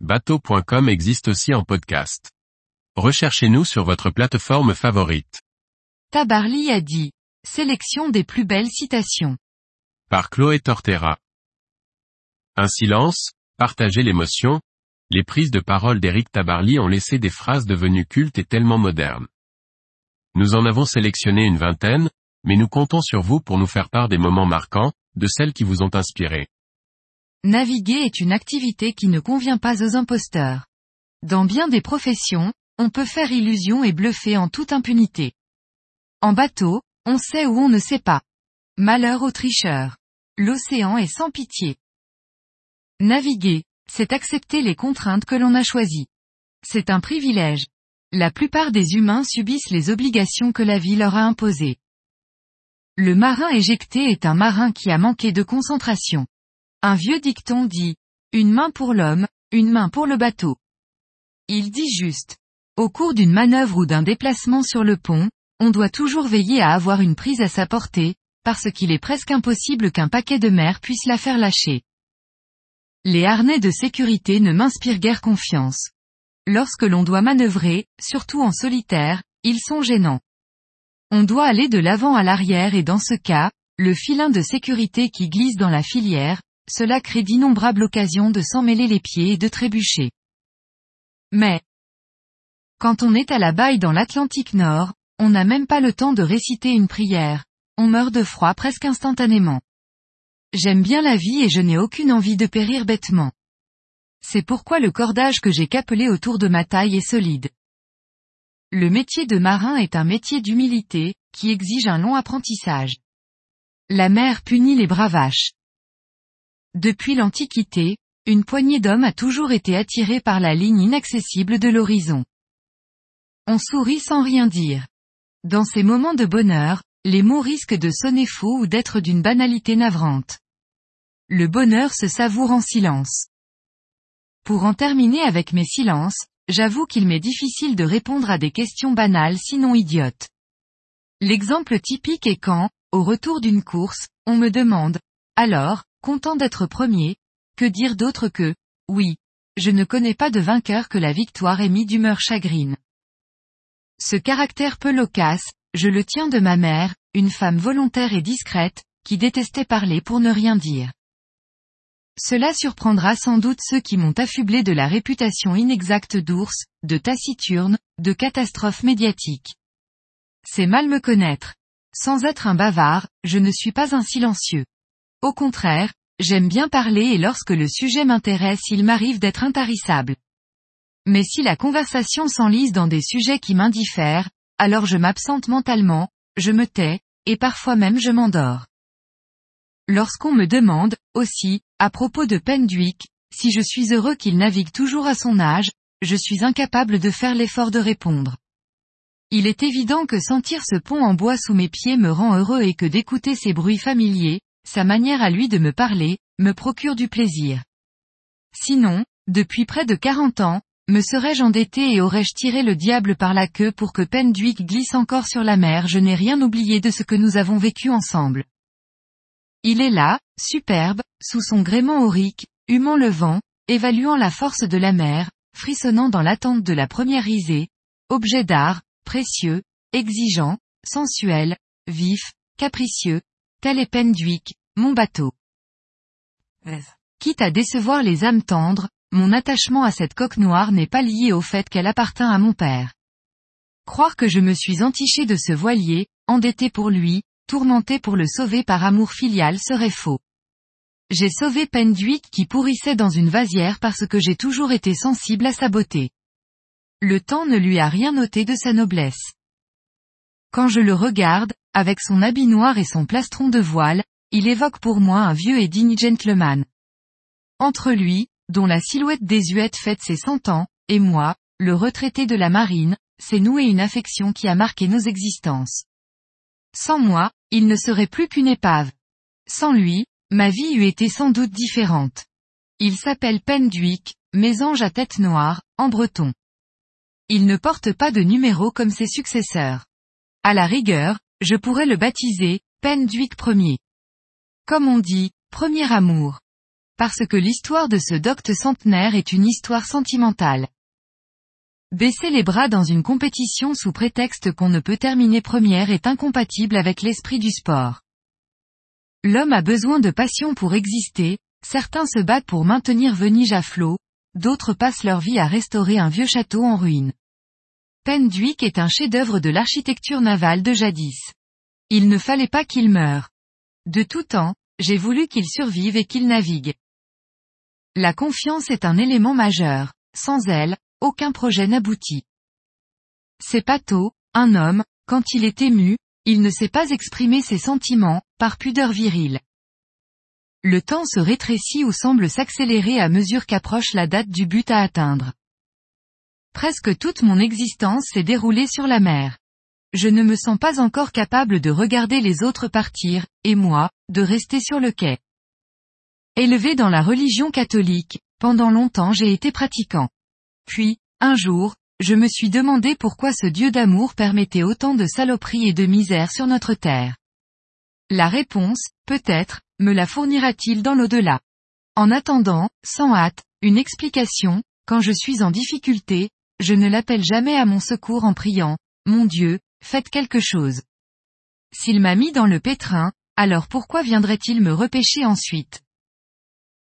bateau.com existe aussi en podcast. Recherchez-nous sur votre plateforme favorite. Tabarly a dit. Sélection des plus belles citations. Par Chloé Tortera. Un silence, partager l'émotion, les prises de parole d'Éric Tabarly ont laissé des phrases devenues cultes et tellement modernes. Nous en avons sélectionné une vingtaine, mais nous comptons sur vous pour nous faire part des moments marquants, de celles qui vous ont inspiré. Naviguer est une activité qui ne convient pas aux imposteurs. Dans bien des professions, on peut faire illusion et bluffer en toute impunité. En bateau, on sait ou on ne sait pas. Malheur aux tricheurs. L'océan est sans pitié. Naviguer, c'est accepter les contraintes que l'on a choisies. C'est un privilège. La plupart des humains subissent les obligations que la vie leur a imposées. Le marin éjecté est un marin qui a manqué de concentration. Un vieux dicton dit, une main pour l'homme, une main pour le bateau. Il dit juste, au cours d'une manœuvre ou d'un déplacement sur le pont, on doit toujours veiller à avoir une prise à sa portée, parce qu'il est presque impossible qu'un paquet de mer puisse la faire lâcher. Les harnais de sécurité ne m'inspirent guère confiance. Lorsque l'on doit manœuvrer, surtout en solitaire, ils sont gênants. On doit aller de l'avant à l'arrière et dans ce cas, le filin de sécurité qui glisse dans la filière, cela crée d'innombrables occasions de s'emmêler les pieds et de trébucher. Mais, quand on est à la baille dans l'Atlantique Nord, on n'a même pas le temps de réciter une prière, on meurt de froid presque instantanément. J'aime bien la vie et je n'ai aucune envie de périr bêtement. C'est pourquoi le cordage que j'ai capelé autour de ma taille est solide. Le métier de marin est un métier d'humilité, qui exige un long apprentissage. La mer punit les bravaches. Depuis l'Antiquité, une poignée d'hommes a toujours été attirée par la ligne inaccessible de l'horizon. On sourit sans rien dire. Dans ces moments de bonheur, les mots risquent de sonner faux ou d'être d'une banalité navrante. Le bonheur se savoure en silence. Pour en terminer avec mes silences, j'avoue qu'il m'est difficile de répondre à des questions banales sinon idiotes. L'exemple typique est quand, au retour d'une course, on me demande, alors, content d'être premier, que dire d'autre que, oui, je ne connais pas de vainqueur que la victoire ait mis d'humeur chagrine. Ce caractère peu loquace, je le tiens de ma mère, une femme volontaire et discrète, qui détestait parler pour ne rien dire. Cela surprendra sans doute ceux qui m'ont affublé de la réputation inexacte d'ours, de taciturne, de catastrophe médiatique. C'est mal me connaître. Sans être un bavard, je ne suis pas un silencieux. Au contraire, j'aime bien parler et lorsque le sujet m'intéresse il m'arrive d'être intarissable. Mais si la conversation s'enlise dans des sujets qui m'indiffèrent, alors je m'absente mentalement, je me tais, et parfois même je m'endors. Lorsqu'on me demande, aussi, à propos de Pendwick, si je suis heureux qu'il navigue toujours à son âge, je suis incapable de faire l'effort de répondre. Il est évident que sentir ce pont en bois sous mes pieds me rend heureux et que d'écouter ces bruits familiers, sa manière à lui de me parler, me procure du plaisir. Sinon, depuis près de 40 ans, me serais-je endetté et aurais-je tiré le diable par la queue pour que Pendwick glisse encore sur la mer je n'ai rien oublié de ce que nous avons vécu ensemble. Il est là, superbe, sous son gréement aurique, humant le vent, évaluant la force de la mer, frissonnant dans l'attente de la première risée, objet d'art, précieux, exigeant, sensuel, vif, capricieux, est Pendwick, mon bateau. Quitte à décevoir les âmes tendres, mon attachement à cette coque noire n'est pas lié au fait qu'elle appartint à mon père. Croire que je me suis entiché de ce voilier, endetté pour lui, tourmenté pour le sauver par amour filial serait faux. J'ai sauvé Pendwick qui pourrissait dans une vasière parce que j'ai toujours été sensible à sa beauté. Le temps ne lui a rien noté de sa noblesse. Quand je le regarde, avec son habit noir et son plastron de voile, il évoque pour moi un vieux et digne gentleman. Entre lui, dont la silhouette désuète fête ses cent ans, et moi, le retraité de la marine, s'est noué une affection qui a marqué nos existences. Sans moi, il ne serait plus qu'une épave. Sans lui, ma vie eût été sans doute différente. Il s'appelle Pendwick, mésange à tête noire, en breton. Il ne porte pas de numéro comme ses successeurs. À la rigueur, je pourrais le baptiser, Pendwick Ier. Comme on dit, premier amour. parce que l'histoire de ce docte centenaire est une histoire sentimentale. Baisser les bras dans une compétition sous prétexte qu'on ne peut terminer première est incompatible avec l'esprit du sport. L'homme a besoin de passion pour exister, certains se battent pour maintenir Venige à flot, d'autres passent leur vie à restaurer un vieux château en ruine. Pendwick est un chef-d'œuvre de l'architecture navale de jadis. Il ne fallait pas qu'il meure. De tout temps, j'ai voulu qu'il survive et qu'il navigue. La confiance est un élément majeur. Sans elle, aucun projet n'aboutit. C'est Pato, un homme, quand il est ému, il ne sait pas exprimer ses sentiments, par pudeur virile. Le temps se rétrécit ou semble s'accélérer à mesure qu'approche la date du but à atteindre. Presque toute mon existence s'est déroulée sur la mer. Je ne me sens pas encore capable de regarder les autres partir, et moi, de rester sur le quai. Élevé dans la religion catholique, pendant longtemps j'ai été pratiquant. Puis, un jour, je me suis demandé pourquoi ce Dieu d'amour permettait autant de saloperies et de misère sur notre terre. La réponse, peut-être, me la fournira-t-il dans l'au-delà. En attendant, sans hâte, une explication, quand je suis en difficulté, je ne l'appelle jamais à mon secours en priant, Mon Dieu, faites quelque chose. S'il m'a mis dans le pétrin, alors pourquoi viendrait-il me repêcher ensuite?